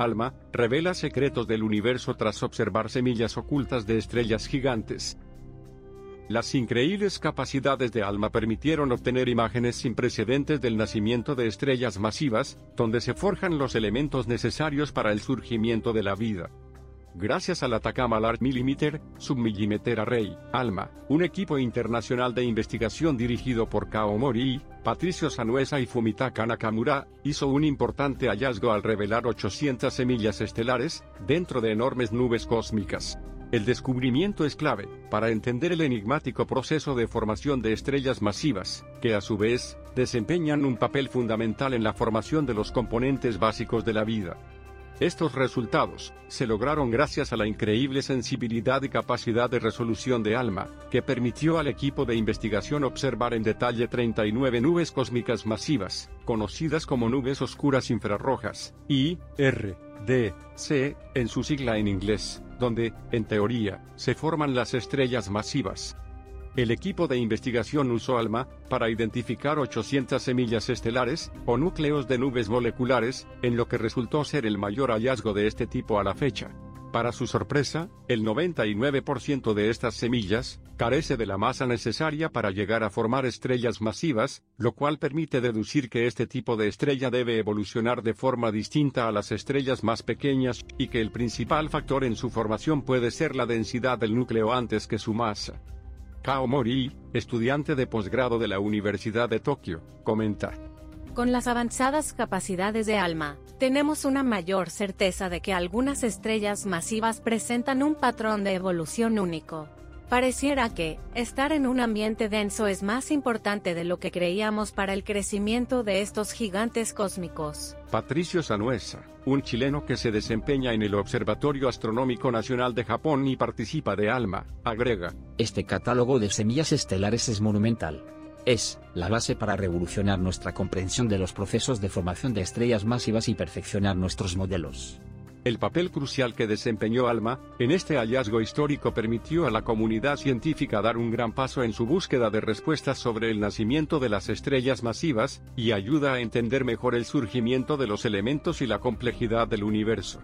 Alma, revela secretos del universo tras observar semillas ocultas de estrellas gigantes. Las increíbles capacidades de ALMA permitieron obtener imágenes sin precedentes del nacimiento de estrellas masivas, donde se forjan los elementos necesarios para el surgimiento de la vida. Gracias al Atacama Large Millimeter, Submillimeter Array, ALMA, un equipo internacional de investigación dirigido por Kao Mori, Patricio Sanuesa y Fumitaka Nakamura, hizo un importante hallazgo al revelar 800 semillas estelares, dentro de enormes nubes cósmicas. El descubrimiento es clave para entender el enigmático proceso de formación de estrellas masivas, que a su vez, desempeñan un papel fundamental en la formación de los componentes básicos de la vida. Estos resultados se lograron gracias a la increíble sensibilidad y capacidad de resolución de ALMA, que permitió al equipo de investigación observar en detalle 39 nubes cósmicas masivas, conocidas como nubes oscuras infrarrojas, I, R, D, C, en su sigla en inglés donde, en teoría, se forman las estrellas masivas. El equipo de investigación usó ALMA para identificar 800 semillas estelares, o núcleos de nubes moleculares, en lo que resultó ser el mayor hallazgo de este tipo a la fecha. Para su sorpresa, el 99% de estas semillas carece de la masa necesaria para llegar a formar estrellas masivas, lo cual permite deducir que este tipo de estrella debe evolucionar de forma distinta a las estrellas más pequeñas, y que el principal factor en su formación puede ser la densidad del núcleo antes que su masa. Kao Mori, estudiante de posgrado de la Universidad de Tokio, comenta. Con las avanzadas capacidades de ALMA, tenemos una mayor certeza de que algunas estrellas masivas presentan un patrón de evolución único. Pareciera que, estar en un ambiente denso es más importante de lo que creíamos para el crecimiento de estos gigantes cósmicos. Patricio Sanuesa, un chileno que se desempeña en el Observatorio Astronómico Nacional de Japón y participa de ALMA, agrega. Este catálogo de semillas estelares es monumental es la base para revolucionar nuestra comprensión de los procesos de formación de estrellas masivas y perfeccionar nuestros modelos. El papel crucial que desempeñó ALMA, en este hallazgo histórico permitió a la comunidad científica dar un gran paso en su búsqueda de respuestas sobre el nacimiento de las estrellas masivas, y ayuda a entender mejor el surgimiento de los elementos y la complejidad del universo.